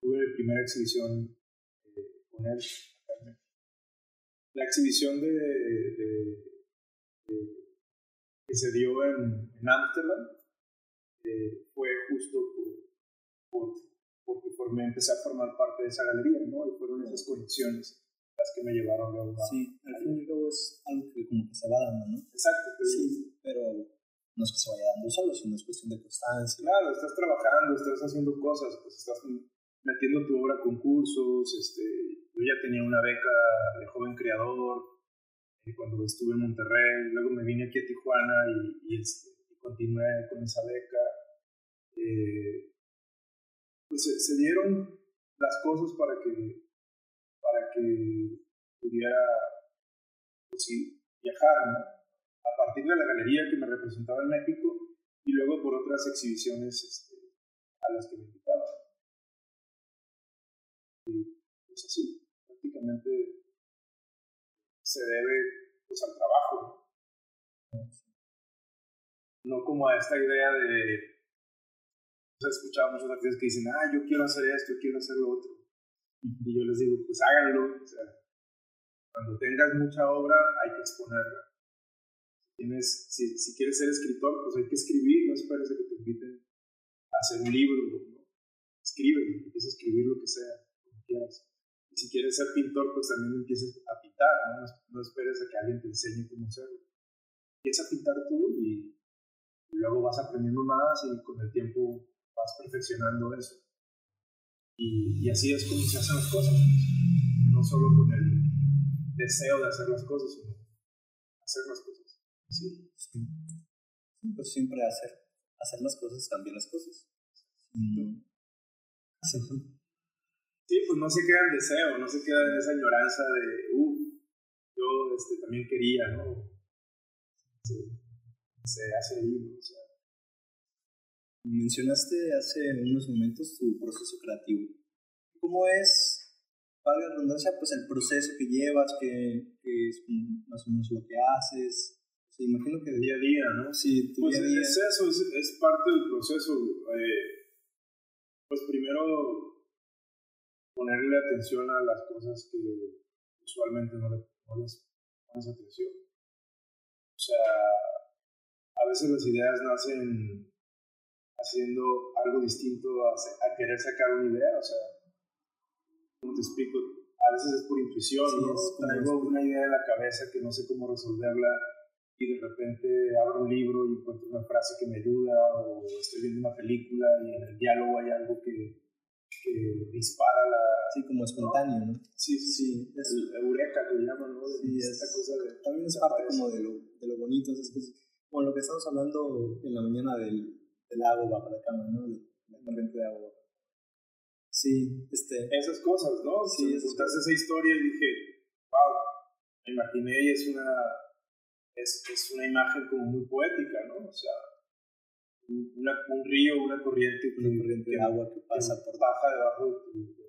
tuve mi primera exhibición eh, con él. La exhibición de, que se dio en Ámsterdam eh, fue justo por, porque formé, empecé a formar parte de esa galería, ¿no? Y fueron esas conexiones las que me llevaron luego a... Sí, al fin y es algo que como que se va dando, ¿no? Exacto. sí, pero no es que se vaya dando solo, sino es cuestión de constancia. Claro, estás trabajando, estás haciendo cosas, pues estás metiendo tu obra a concursos, este, yo ya tenía una beca de joven creador y cuando estuve en Monterrey, luego me vine aquí a Tijuana y, este, continué con esa beca. Eh, pues se, dieron las cosas para que, para que pudiera pues viajar, A partir de la galería que me representaba en México y luego por otras exhibiciones este, a las que me invitaban. Y pues así, prácticamente se debe pues, al trabajo. No como a esta idea de... He escuchado muchos artistas que dicen, ah, yo quiero hacer esto, yo quiero hacer lo otro. Y yo les digo, pues háganlo. O sea, cuando tengas mucha obra, hay que exponerla. Tienes, si, si quieres ser escritor, pues hay que escribir, no esperes a que te inviten a hacer un libro. ¿no? Escribe, empieza a escribir lo que sea, como quieras. Y si quieres ser pintor, pues también empieces a pintar, ¿no? No, esperes a que alguien te enseñe cómo hacerlo. Empieza a pintar tú y, luego vas aprendiendo más y con el tiempo vas perfeccionando eso. Y, y, así es como se hacen las cosas. No solo con el deseo de hacer las cosas, sino hacer las cosas. Sí. sí. Pues siempre hacer, hacer las cosas cambian las cosas. Mm. Sí, pues no se queda en deseo, no se queda en esa añoranza de, uff, yo este, también quería, ¿no? Se, se hace ahí, ¿no? O sea, Mencionaste hace unos momentos tu proceso creativo. ¿Cómo es, valga la redundancia, pues el proceso que llevas, que, que, es más o menos lo que haces? O imagino que día a día, ¿no? Sí, tu pues día a día. es eso, es, es parte del proceso. Eh, pues primero ponerle atención a las cosas que usualmente no, le, no les pones atención. O sea, a veces las ideas nacen haciendo algo distinto a, a querer sacar una idea, o sea, ¿cómo te explico? A veces es por intuición, ¿no? Traigo una idea en la cabeza que no sé cómo resolverla y de repente abro un libro y encuentro una frase que me ayuda o estoy viendo una película y en el diálogo hay algo que, que dispara la... Sí, como espontáneo, ¿no? Sí, sí, sí. Es eureka que llaman, ¿no? sí, esta cosa de... También es parte como de lo, de lo bonito, esas cosas. Como lo que estamos hablando en la mañana del, del agua bajo la cama, ¿no? De la corriente de agua. Sí, este... Esas cosas, ¿no? Sí. Si contaste esa historia y dije, wow, me imaginé y es una... Es, es una imagen como muy poética, ¿no? O sea, una, un río, una corriente, una corriente de agua que pasa por baja debajo de tu,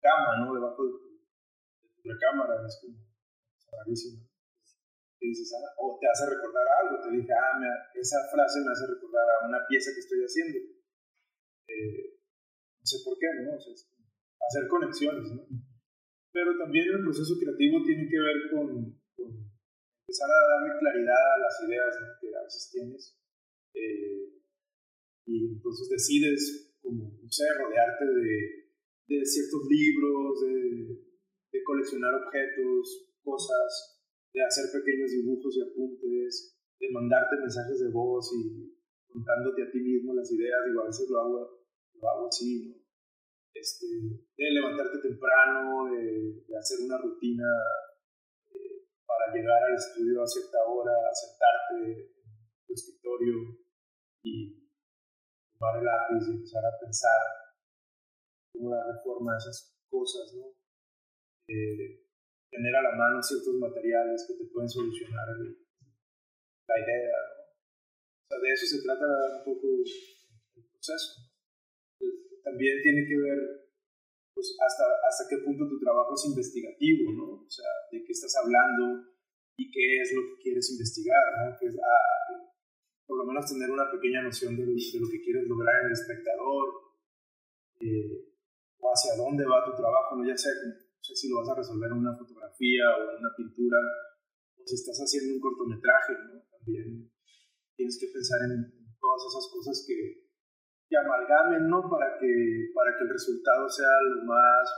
cama, ¿no? Debajo de tu, de tu recámara, es como rarísimo. Y dices, ah, o te hace recordar algo, te dije, ah, me, esa frase me hace recordar a una pieza que estoy haciendo. Eh, no sé por qué, ¿no? O sea, hacer conexiones, ¿no? Pero también el proceso creativo tiene que ver con, con empezar a darle claridad a las ideas que a veces tienes. Eh, y entonces decides, como, no sé, rodearte de, de ciertos libros, de, de, coleccionar objetos, cosas, de hacer pequeños dibujos y apuntes, de mandarte mensajes de voz y contándote a ti mismo las ideas, digo, a veces lo hago, lo hago así, ¿no? Este, de levantarte temprano, de, hacer una rutina para llegar al estudio a cierta hora, sentarte en tu escritorio y tomar el lápiz y empezar a pensar cómo darle forma a esas cosas, ¿no? Eh, tener a la mano ciertos materiales que te pueden solucionar la idea, ¿no? O sea, de eso se trata un poco el proceso. También tiene que ver pues, hasta, hasta qué punto tu trabajo es investigativo, ¿no? O sea, de qué estás hablando, y qué es lo que quieres investigar, ¿no? Que es, ah, por lo menos tener una pequeña noción de, lo que quieres lograr en el espectador, eh, o hacia dónde va tu trabajo, ¿no? ya sea no sé si lo vas a resolver en una fotografía o en una pintura, o si estás haciendo un cortometraje, ¿no? también tienes que pensar en todas esas cosas que, que amalgamen, ¿no? Para que, para que el resultado sea lo más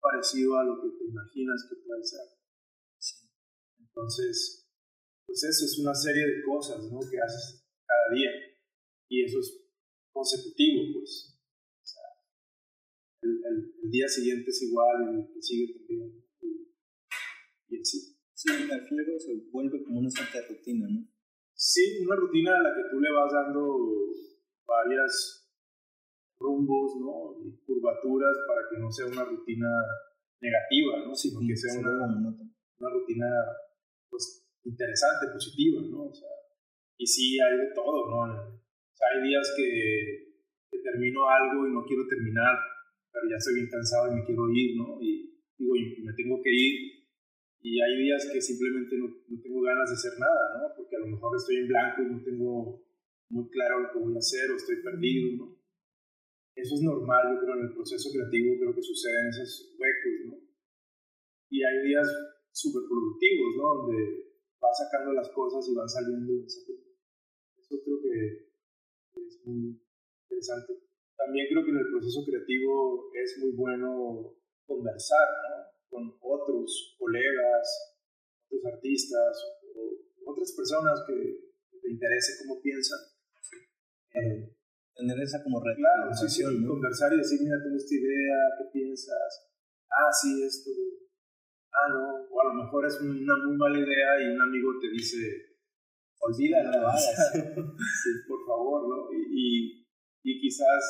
parecido a lo que te imaginas que puede ser. Entonces, pues eso es una serie de cosas, ¿no? Que haces cada día. Y eso es consecutivo, pues. O sea, el, el, día siguiente es igual, y el que sigue también. Y, así. Sí, al final se vuelve como una de rutina, ¿no? Sí, una rutina a la que tú le vas dando varias rumbos, ¿no? Y curvaturas para que no sea una rutina negativa, ¿no? Sino que sea una, una rutina, pues, interesante, positiva, ¿no? O sea, y sí hay de todo, ¿no? O sea, hay días que, que termino algo y no quiero terminar, pero ya estoy bien cansado y me quiero ir, ¿no? Y digo, y me tengo que ir. Y hay días que simplemente no, no tengo ganas de hacer nada, ¿no? Porque a lo mejor estoy en blanco y no tengo muy claro lo que voy a hacer o estoy perdido, ¿no? Eso es normal, yo creo, en el proceso creativo, creo que sucede en esos huecos, ¿no? Y hay días súper productivos, ¿no? Donde vas sacando las cosas y van saliendo. Eso creo que es muy interesante. También creo que en el proceso creativo es muy bueno conversar, ¿no? Con otros colegas, otros artistas, o otras personas que te interese cómo piensan eh, tener esa como claro, conversar y decir, mira, tengo esta idea, ¿qué piensas? Ah, sí, esto. Ah, no. O a lo mejor es una muy mala idea y un amigo te dice, olvídala, sí, por favor, ¿no? Y, y, quizás,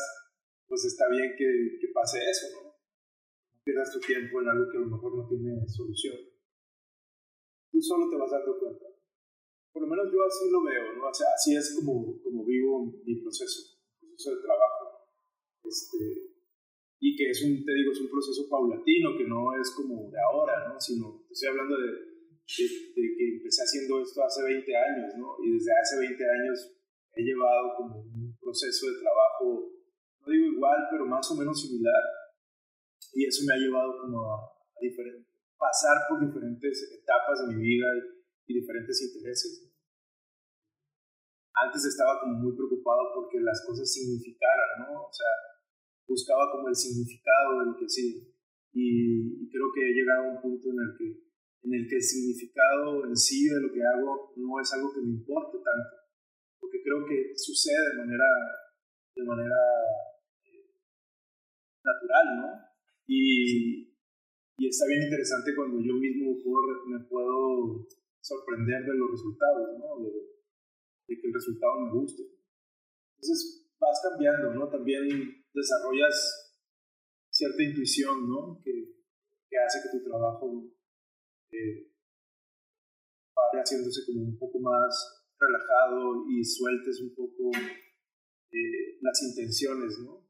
pues está bien que, que pase eso, ¿no? No pierdas tu tiempo en algo que a lo mejor no tiene solución. Tú solo te vas dando cuenta por lo menos yo así lo veo, ¿no? O sea, así es como, como vivo mi proceso, mi proceso de trabajo. Este, y que es un, te digo, es un proceso paulatino, que no es como de ahora, ¿no? Sino, estoy hablando de, de, que empecé haciendo esto hace 20 años, ¿no? Y desde hace 20 años he llevado como un proceso de trabajo, no digo igual, pero más o menos similar. Y eso me ha llevado como a, a pasar por diferentes etapas de mi vida y, y diferentes intereses. Antes estaba como muy preocupado porque las cosas significaran, ¿no? O sea, buscaba como el significado de lo que hacía. Y, creo que he llegado a un punto en el que en el que el significado en sí de lo que hago no es algo que me importe tanto, porque creo que sucede de manera, de manera eh, natural, ¿no? Y, y está bien interesante cuando yo mismo me puedo sorprender de los resultados, ¿no? De, que el resultado me guste. Entonces vas cambiando, ¿no? También desarrollas cierta intuición, ¿no? Que, que hace que tu trabajo eh, vaya haciéndose como un poco más relajado y sueltes un poco eh, las intenciones, ¿no?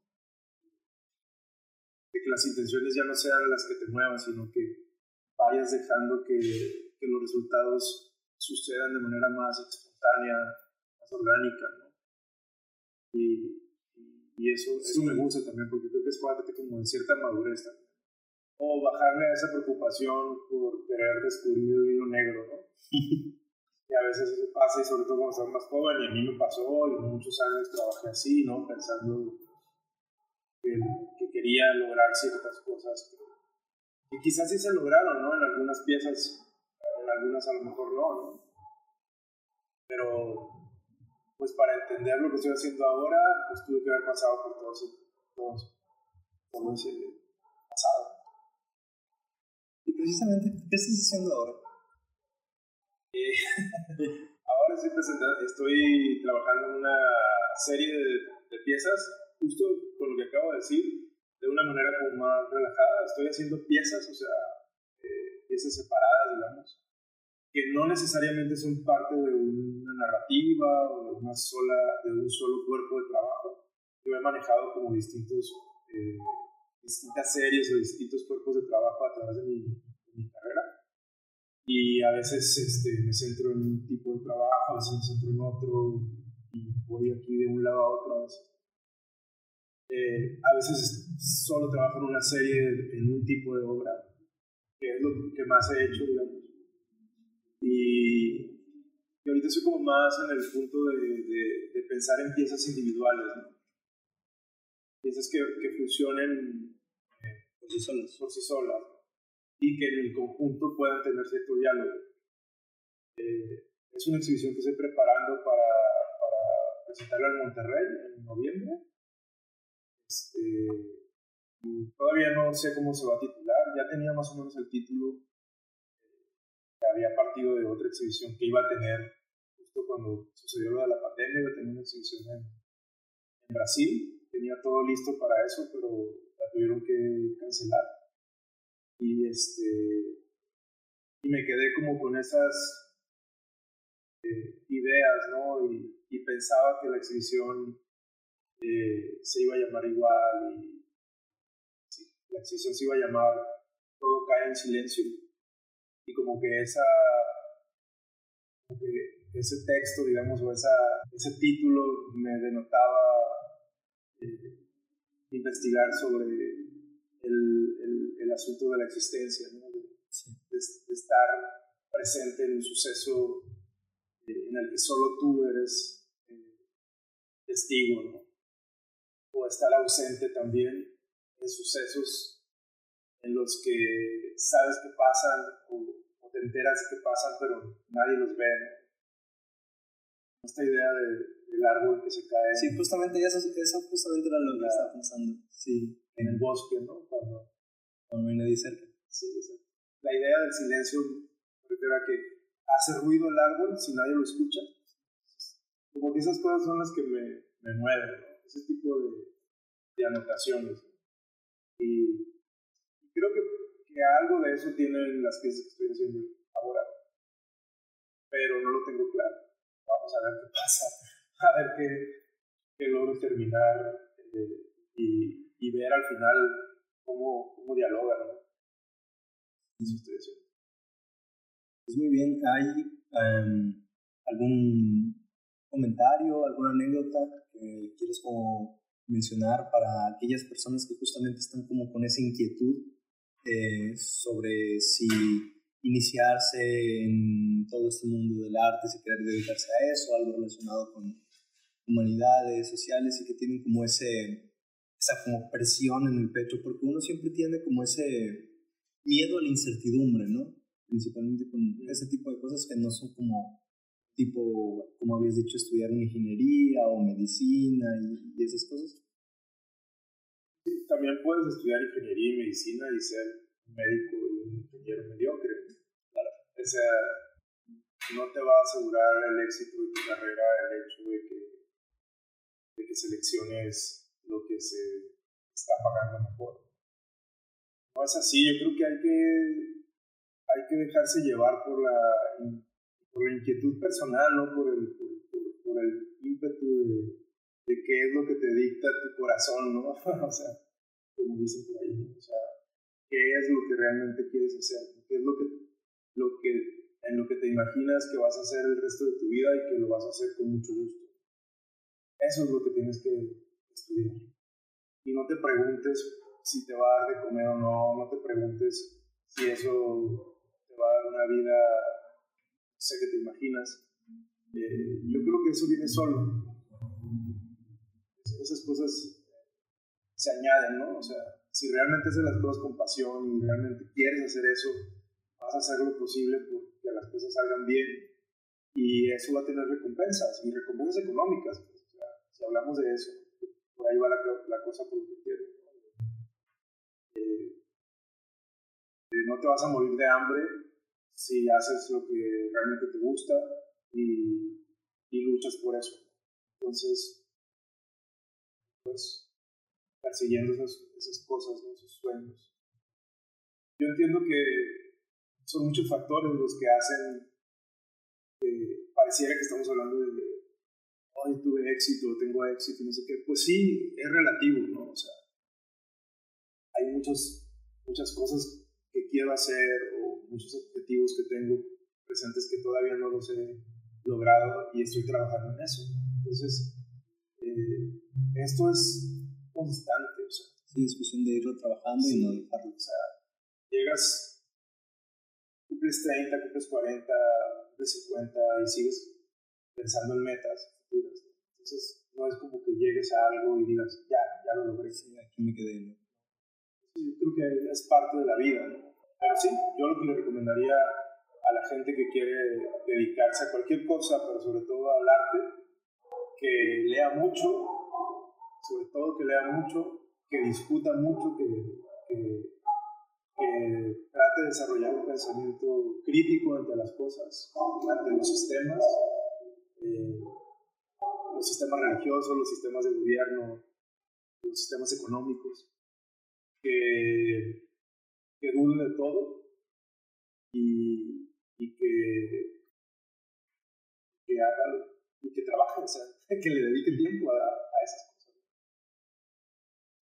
De que las intenciones ya no sean las que te muevan, sino que vayas dejando que que los resultados sucedan de manera más espontánea, más orgánica, ¿no? Y, y eso, eso me gusta también, porque creo que es parte como de cierta madurez también. O bajarme a esa preocupación por querer descubrir el hilo negro, ¿no? y a veces eso pasa, y sobre todo cuando estás más joven, y a mí me pasó, y muchos años trabajé así, ¿no? Pensando que, que quería lograr ciertas cosas que quizás sí se lograron, ¿no? En algunas piezas algunas a lo mejor no, ¿no? Pero, pues para entender lo que estoy haciendo ahora, pues tuve que haber pasado por todo ese, todo, ese pasado. Y precisamente, ¿qué estás haciendo ahora? Eh, ahora estoy, estoy trabajando en una serie de, de piezas, justo con lo que acabo de decir, de una manera como más relajada. Estoy haciendo piezas, o sea, eh, piezas separadas, digamos, que no necesariamente son parte de una narrativa o de, una sola, de un solo cuerpo de trabajo. Yo he manejado como distintos, eh, distintas series o distintos cuerpos de trabajo a través de mi, mi, carrera. y a veces este, me centro en un tipo de trabajo, a veces me centro en otro y voy aquí de un lado a otro a veces. Eh, a veces solo trabajo en una serie, en un tipo de obra, que es lo que más he hecho, digamos. Y, y ahorita estoy como más en el punto de, de, pensar en piezas individuales, ¿no? Piezas que, que funcionen eh, por sí solas. Por sí solas y que en el conjunto puedan tener cierto diálogo. Eh, es una exhibición que estoy preparando para, para presentarla en Monterrey en noviembre. Este, todavía no sé cómo se va a titular, ya tenía más o menos el título había partido de otra exhibición que iba a tener justo cuando sucedió lo de la pandemia, iba a tener una exhibición en, Brasil, tenía todo listo para eso, pero la tuvieron que cancelar. Y este y me quedé como con esas eh, ideas no y, pensaba que la exhibición eh, se iba a llamar igual y la exhibición se iba a llamar todo cae en silencio y como que esa ese texto digamos o esa, ese título me denotaba eh, investigar sobre el, el asunto de la existencia, de, estar presente en un suceso eh, en el que solo tú eres eh, testigo, ¿no? o estar ausente también en sucesos en los que sabes que pasan o, te enteras que pasan, pero nadie los ve. Esta idea del árbol que se cae. Sí, justamente eso, eso justamente era lo que estaba pensando. Sí. En el bosque, ¿no? Cuando cuando no hay nadie cerca. Sí, La idea del silencio refiero a que hace ruido el árbol si nadie lo escucha. Como que esas cosas son las que me, me mueven, ese tipo de, de anotaciones. Y, creo que, algo de eso tienen las piezas que estoy haciendo ahora, pero no lo tengo claro. Vamos a ver qué pasa, a ver qué, qué logro terminar eh, y, ver al final cómo, cómo dialogan, ¿no? Eso estoy diciendo. Pues muy bien, ¿hay um, algún comentario, alguna anécdota que quieres como mencionar para aquellas personas que justamente están como con esa inquietud eh, sobre si iniciarse en todo este mundo del arte, si querer dedicarse a eso, algo relacionado con humanidades sociales y que tienen como ese esa como presión en el pecho, porque uno siempre tiene como ese miedo a la incertidumbre, ¿no? Principalmente con ese tipo de cosas que no son como tipo, como habías dicho, estudiar ingeniería o medicina y, esas cosas. También puedes estudiar ingeniería y medicina y ser médico y un ingeniero mediocre. Claro. O sea, no te va a asegurar el éxito de tu carrera el hecho de que, de que selecciones lo que se está pagando mejor. No es así, yo creo que hay que, hay que dejarse llevar por la, por la inquietud personal, ¿no? por, el, por, el ímpetu de, de, qué es lo que te dicta tu corazón, ¿no? o sea, como dicen por ahí, o sea, qué es lo que realmente quieres hacer, qué es lo que, lo que, en lo que te imaginas que vas a hacer el resto de tu vida y que lo vas a hacer con mucho gusto. Eso es lo que tienes que estudiar. Y no te preguntes si te va a dar de comer o no, no te preguntes si eso te va a dar una vida, no sé qué te imaginas. Eh, yo creo que eso viene solo. Esas cosas se añaden, ¿no? O sea, si realmente haces las cosas con pasión y realmente quieres hacer eso, vas a hacer lo posible porque las cosas salgan bien y eso va a tener recompensas y recompensas económicas. Pues, si hablamos de eso por ahí va la, cosa por lo que quiero. Eh, eh, no te vas a morir de hambre si haces lo que realmente te gusta y luchas por eso. Entonces, pues, persiguiendo esas, esas cosas, esos sueños. Yo entiendo que son muchos factores los que hacen que pareciera que estamos hablando de hoy tuve éxito, tengo éxito, no sé qué, pues sí, es relativo, ¿no? O sea, hay muchas, muchas cosas que quiero hacer o muchos objetivos que tengo presentes que todavía no los he logrado y estoy trabajando en eso. Entonces, eh, esto es constante. O sea, sí, es cuestión de irlo trabajando y no dejarlo. O sea, llegas, cumples 30, cumples 40, cumples 50 y sigues pensando en metas futuras. Entonces, no es como que llegues a algo y digas, ya, ya lo logré. Sí, aquí me quedé. Sí, creo que es parte de la vida, ¿no? Pero sí, yo lo que le recomendaría a la gente que quiere dedicarse a cualquier cosa, pero sobre todo al arte, que lea mucho, sobre todo que lea mucho, que discuta mucho, que, trate de desarrollar un pensamiento crítico ante las cosas, ante los sistemas, eh, los sistemas religiosos, los sistemas de gobierno, los sistemas económicos, que, que dude de todo y, y que, que haga y que trabaje, o sea, que le dedique tiempo a, a esas.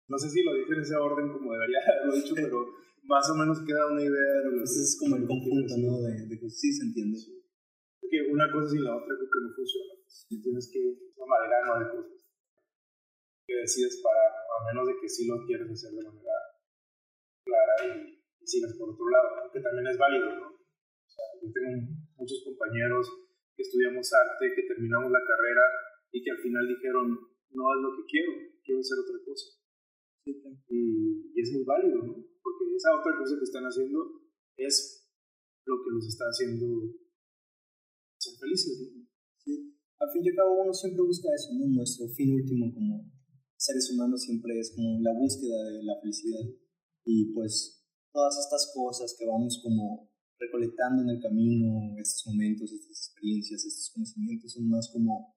No sé si lo dije en ese orden como debería haberlo dicho, pero más o menos queda una idea de lo pues es como el conjunto, ¿no? De, de, que sí se entiende. Que una cosa sin la otra creo que no funciona. Si tienes que una amalgama de cosas que decides para, a menos de que sí lo quieres hacer de manera clara y, y sigas por otro lado, que también es válido, ¿no? O sea, yo tengo muchos compañeros que estudiamos arte, que terminamos la carrera y que al final dijeron, no es lo que quiero, quiero hacer otra cosa. Y, es muy válido, ¿no? Porque esa otra cosa que están haciendo es lo que los está haciendo ser felices, ¿no? Sí. Al fin y al cabo uno siempre busca eso, ¿no? Nuestro fin último como seres humanos siempre es como la búsqueda de la felicidad. Y pues todas estas cosas que vamos como recolectando en el camino estos momentos, estas experiencias, estos conocimientos son más como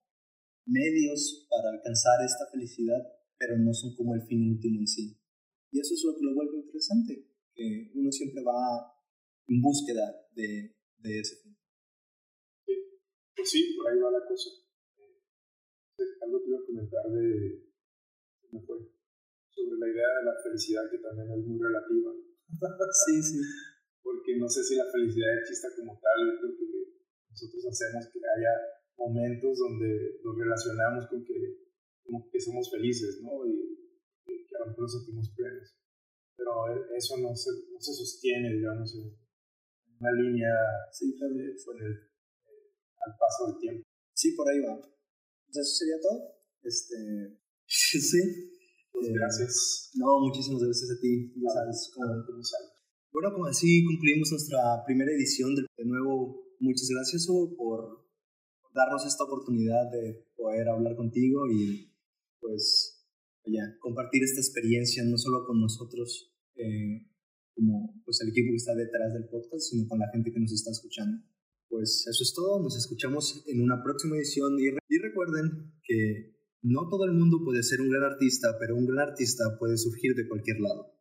medios para alcanzar esta felicidad, pero no son como el fin último en sí. Y eso es lo que lo vuelve interesante, que uno siempre va en búsqueda de, de ese fin. Sí, pues sí, por ahí va la cosa. Eh, algo que iba a comentar de, me fue, sobre la idea de la felicidad que también es muy relativa. sí, sí porque no sé si la felicidad exista como tal, yo creo que nosotros hacemos que haya momentos donde nos relacionamos con que, como que somos felices, ¿no? Y, que a lo mejor nos sentimos plenos. Pero e, eso no se, no se sostiene, digamos, en una línea sí, claro. con el, eh, al paso del tiempo. Sí, por ahí va. Pues eso sería todo. Este, sí. Pues eh, gracias. No, muchísimas gracias a ti. Ya sabes cómo, cómo sale. Bueno, como así concluimos nuestra primera edición. De, nuevo, muchas gracias por, darnos esta oportunidad de poder hablar contigo y pues ya, compartir esta experiencia no solo con nosotros, eh, como pues el equipo que está detrás del podcast, sino con la gente que nos está escuchando. Pues eso es todo, nos escuchamos en una próxima edición y recuerden que no todo el mundo puede ser un gran artista, pero un gran artista puede surgir de cualquier lado.